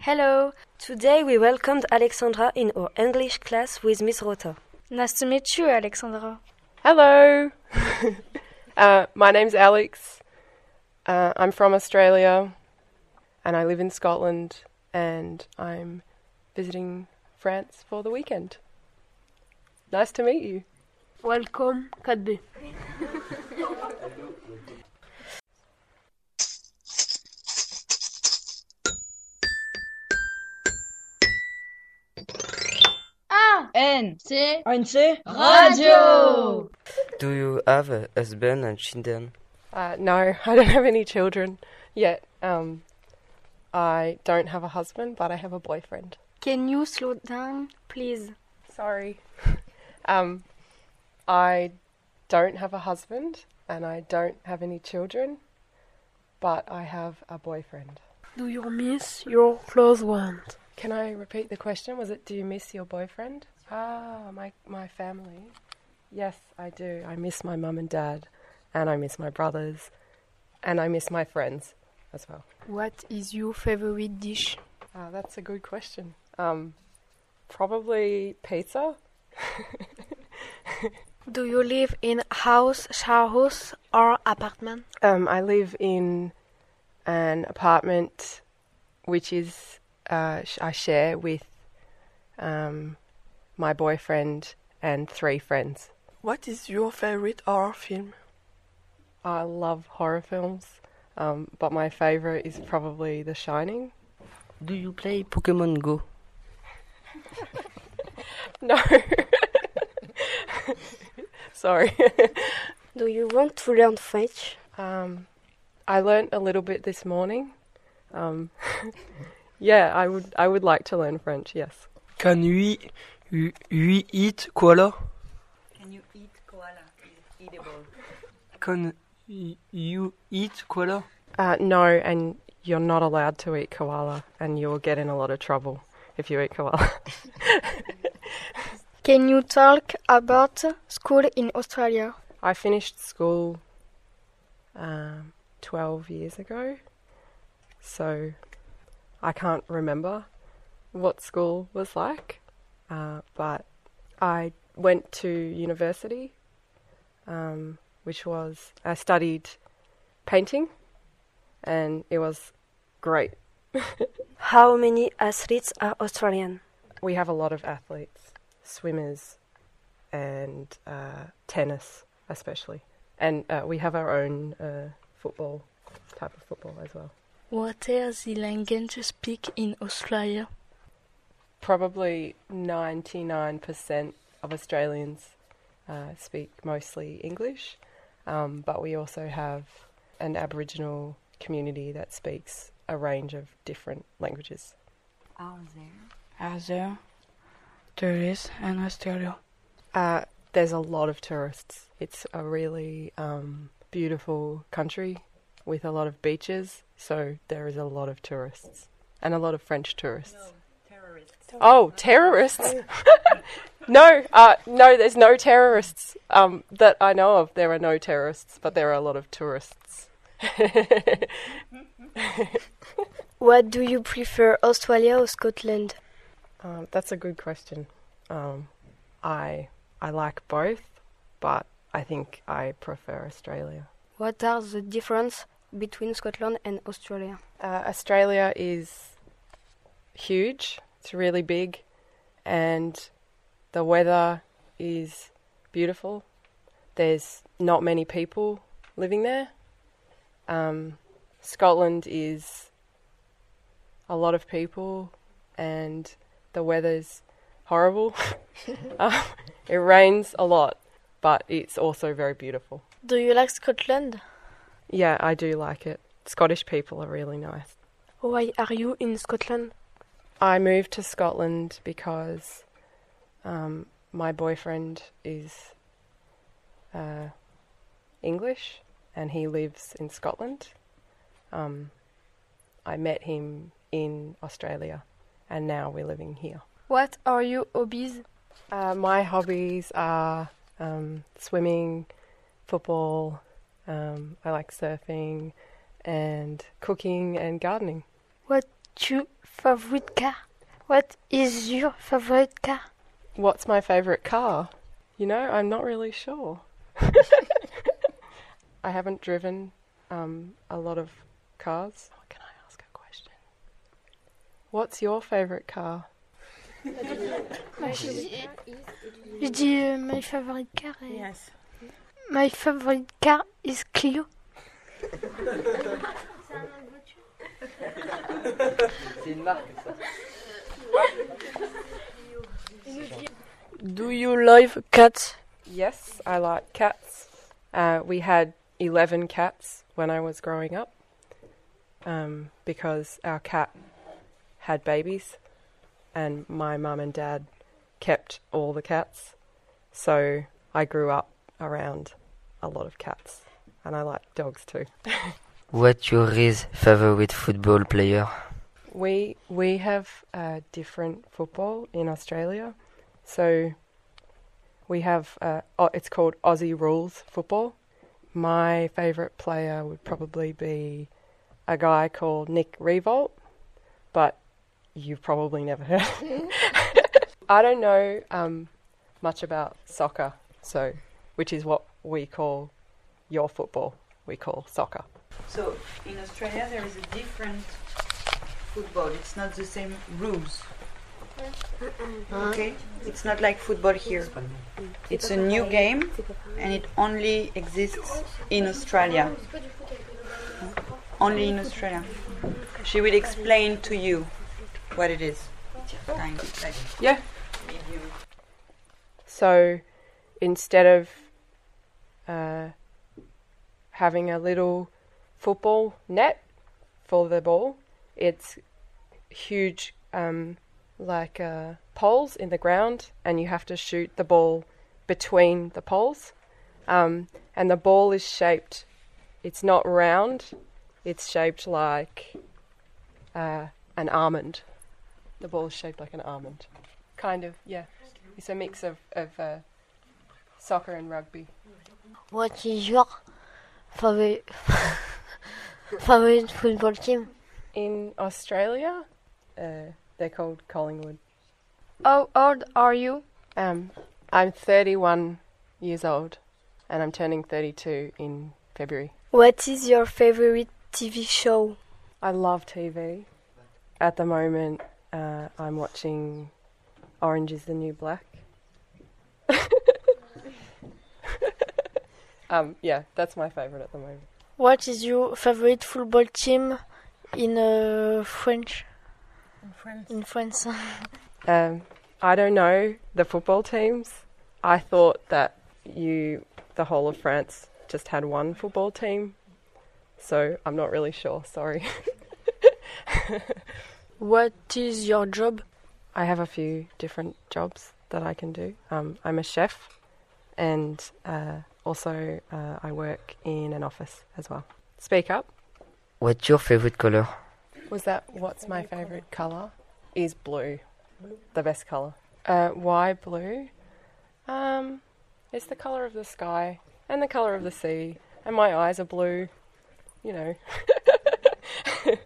Hello. Today we welcomed Alexandra in our English class with Miss Rota. Nice to meet you, Alexandra. Hello. uh, my name's Alex. Uh, I'm from Australia and I live in Scotland and I'm visiting France for the weekend. Nice to meet you. Welcome, 4B. N C ANC Radio. Do you have a husband and children? Uh, no, I don't have any children yet. Um, I don't have a husband, but I have a boyfriend. Can you slow down, please? Sorry. um, I don't have a husband and I don't have any children, but I have a boyfriend. Do you miss your close ones? Can I repeat the question? Was it do you miss your boyfriend? Ah, my my family. Yes, I do. I miss my mum and dad and I miss my brothers and I miss my friends as well. What is your favorite dish? Ah, that's a good question. Um, probably pizza. Do you live in house, share house, or apartment? Um, I live in an apartment which is uh, sh- I share with um, my boyfriend and three friends. What is your favorite horror film? I love horror films, um, but my favorite is probably The Shining. Do you play Pokemon Go? No. Sorry. Do you want to learn French? Um, I learned a little bit this morning. Um, yeah, I would. I would like to learn French. Yes. Can we, we, we eat koala? Can you eat koala? Is it edible? Can you eat koala? Uh, no, and you're not allowed to eat koala, and you'll get in a lot of trouble if you eat koala. Can you talk about school in Australia? I finished school um, 12 years ago, so I can't remember what school was like, uh, but I went to university, um, which was, I studied painting, and it was great. How many athletes are Australian? We have a lot of athletes, swimmers, and uh, tennis, especially. And uh, we have our own uh, football, type of football as well. What is the language you speak in Australia? Probably 99% of Australians uh, speak mostly English, um, but we also have an Aboriginal community that speaks a range of different languages. There? Tourists in Australia? Uh, there's a lot of tourists. It's a really um, beautiful country with a lot of beaches, so there is a lot of tourists and a lot of French tourists. terrorists. Oh, terrorists! no, uh, no, there's no terrorists um, that I know of. There are no terrorists, but there are a lot of tourists. What do you prefer, Australia or Scotland? Um, that's a good question. Um, I I like both, but I think I prefer Australia. What are the difference between Scotland and Australia? Uh, Australia is huge. It's really big, and the weather is beautiful. There's not many people living there. Um, Scotland is a lot of people, and the weather's horrible. um, it rains a lot, but it's also very beautiful. Do you like Scotland? Yeah, I do like it. Scottish people are really nice. Why are you in Scotland? I moved to Scotland because um, my boyfriend is uh, English and he lives in Scotland. Um, I met him in Australia and now we're living here. What are your hobbies? Uh, my hobbies are um, swimming, football, um, I like surfing, and cooking and gardening. What you favorite car? What is your favorite car? What's my favourite car? You know, I'm not really sure. I haven't driven um, a lot of cars. Oh, can I ask a question? What's your favourite car? Je dis euh, my favorite car. et- Yes. My favorite car is Clio. Do you love cats? Yes, I like cats. Uh, we had 11 cats when I was growing up um, because our cat had babies and my mum and dad kept all the cats. So I grew up around a lot of cats and I like dogs too. What's your favorite football player? We we have uh, different football in Australia, so we have uh, it's called Aussie rules football. My favourite player would probably be a guy called Nick Riewoldt, but you've probably never heard. I don't know um, much about soccer, so which is what we call your football. We call soccer. So in Australia there is a different football. It's not the same rules. Okay? It's not like football here. It's a new game and it only exists in Australia. Only in Australia. She will explain to you what it is. Kind of Yeah. So instead of uh, having a little football net for the ball, it's huge, um, like uh, poles in the ground, and you have to shoot the ball between the poles. Um, and the ball is shaped, it's not round, it's shaped like uh, an almond. The ball is shaped like an almond. Kind of, yeah. It's a mix of, of uh, soccer and rugby. What is your favorite favorite football team? In Australia, uh, they're called Collingwood. How old are you? Um, I'm 31 years old, and I'm turning 32 in February. What is your favorite TV show? I love TV. At the moment, uh, I'm watching Orange is the New Black. um, yeah, that's my favourite at the moment. What is your favorite football team in uh, French? In France. Um, I don't know the football teams. I thought that you, the whole of France, just had one football team. So I'm not really sure. Sorry. What is your job? I have a few different jobs that I can do. Um, I'm a chef, and uh, also uh, I work in an office as well. Speak up. What's your favorite color? Was that what's my favourite colour? Is blue, the best colour. Uh, why blue? Um, it's the colour of the sky and the colour of the sea, and my eyes are blue. You know.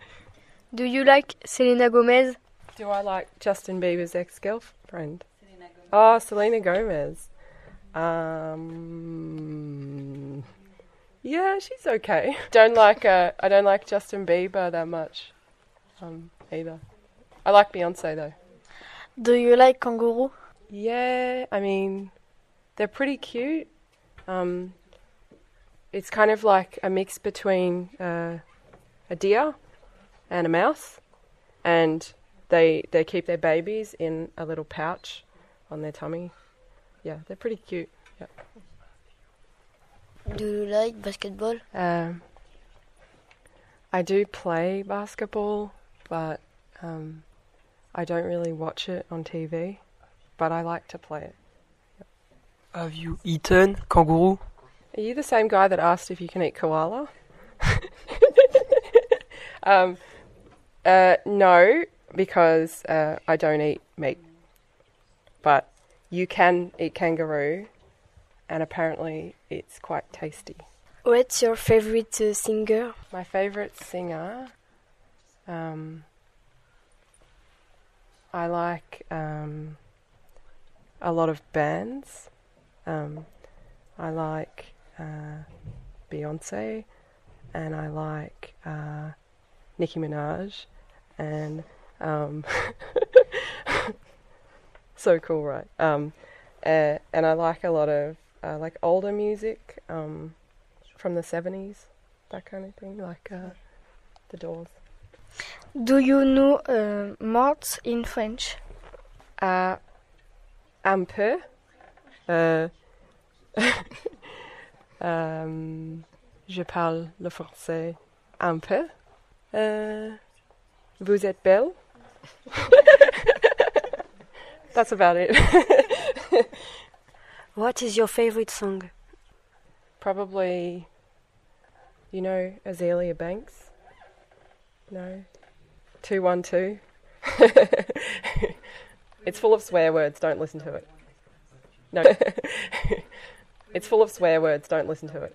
Do you like Selena Gomez? Do I like Justin Bieber's ex-girlfriend? Oh, Selena Gomez. Um, yeah, she's okay. Don't like uh, I don't like Justin Bieber that much, um, either. I like Beyonce though. Do you like kangaroo? Yeah, I mean, they're pretty cute. Um, it's kind of like a mix between uh, a deer and a mouse, and they they keep their babies in a little pouch on their tummy. Yeah, they're pretty cute. Yeah. Do you like basketball? Um, I do play basketball, but um, I don't really watch it on TV. But I like to play it. Have you eaten kangaroo? Are you the same guy that asked if you can eat koala? um, uh, no, because uh, I don't eat meat. But you can eat kangaroo, and apparently it's quite tasty. What's your favorite uh, singer? My favourite singer, um, I like um, a lot of bands. Um, I like uh, Beyonce, and I like uh, Nicki Minaj, and um, so cool, right? Um, uh, and I like a lot of uh, like older music um, from the seventies, that kind of thing, like uh, the Doors. Do you know uh, morts in French? Uh, un peu. Euh, euh, je parle le français un peu. Euh, vous êtes belle. That's about it. What is your favorite song? Probably, you know, Azealia Banks. No, two one two. it's full of swear words. Don't listen to it. No, it's full of swear words. Don't listen to it.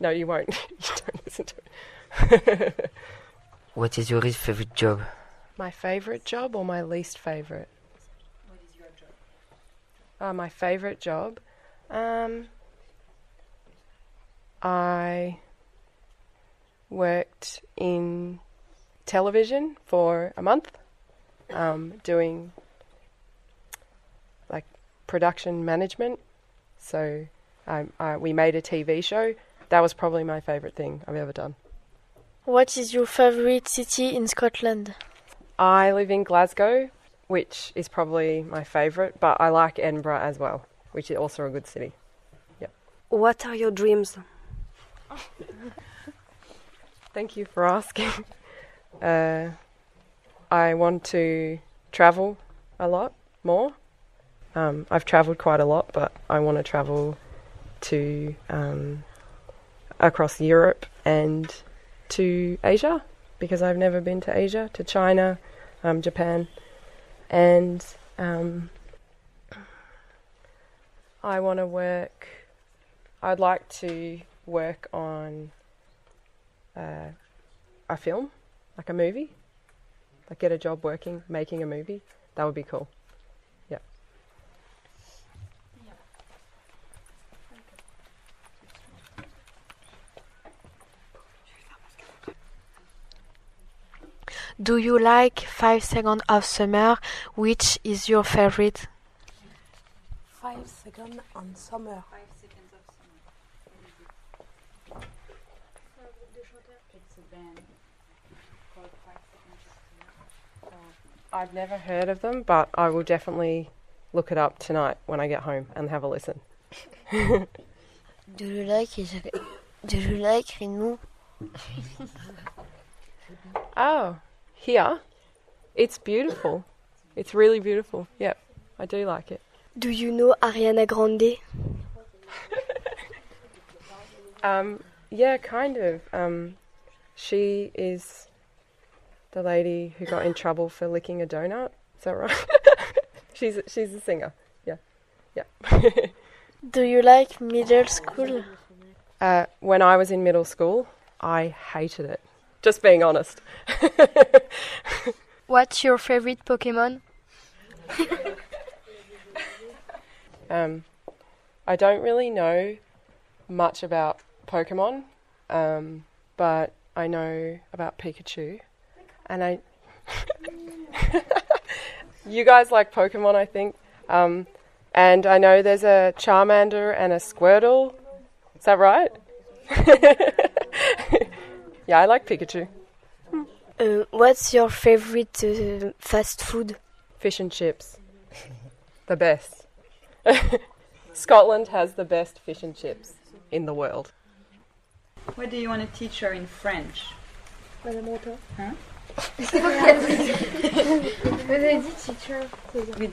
No, you won't. you don't listen to it. What is your favorite job? My favorite job or my least favorite? What is your job? Uh, my favorite job. Um, I worked in television for a month, um, doing like production management. So um, I, we made a TV show. That was probably my favorite thing I've ever done. What is your favorite city in Scotland? I live in Glasgow, which is probably my favourite, but I like Edinburgh as well, which is also a good city. What are your dreams? Thank you for asking. Uh, I want to travel a lot more. Um, I've travelled quite a lot, but I want to travel to um, across Europe and to Asia because I've never been to Asia, to China, um, Japan, and um, I want to work. I'd like to work on uh, a film, like a movie, like get a job working, making a movie. That would be cool. Do you like Five Seconds of Summer? Which is your favorite? Five seconds on summer. Five Seconds of Summer. I've never heard of them, but I will definitely look it up tonight when I get home and have a listen. Do you like Do you like Reno? Oh, here? It's beautiful. It's really beautiful. Yep, I do like it. Do you know Ariana Grande? Um, yeah, kind of. Um, she is the lady who got in trouble for licking a donut. Is that right? she's she's a singer. Yeah, yeah. Do you like middle school? Uh, when I was in middle school, I hated it. Just being honest. What's your favorite Pokemon? Um, I don't really know much about Pokemon, um, but I know about Pikachu, and I. you guys like Pokemon, I think, um, and I know there's a Charmander and a Squirtle. Is that right? Yeah, I like Pikachu. Uh, what's your favorite uh, fast food? Fish and chips, the best. Scotland has the best fish and chips in the world. What do you want to teach her in French? Madame Avez dit teacher. Oui.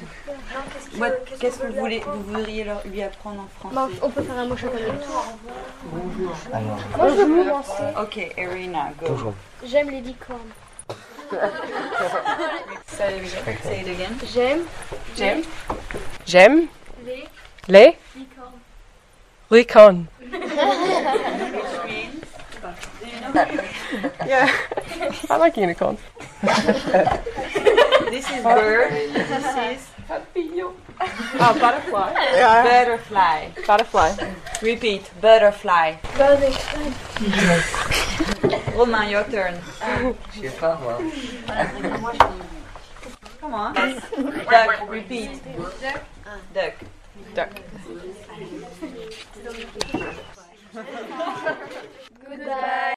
What- Qu'est-ce que vous voulez, vous voudriez leur- lui apprendre en français on peut faire un mot chacun. Alors, Moi je veux commencer. Ok, Irina, go. toujours. J'aime les licornes. Say it again. Say it again. J'aime J'aime. J'aime les les licornes. licornes. Which means, do you know? Yeah, I like unicorns. this This is bird. This is Papillon. Ah, butterfly. butterfly. Butterfly. Repeat. Butterfly. Butterfly. Romain, your turn. Je sais pas moi. Come on. Duck. Repeat. Duck. Duck. Duck. Goodbye.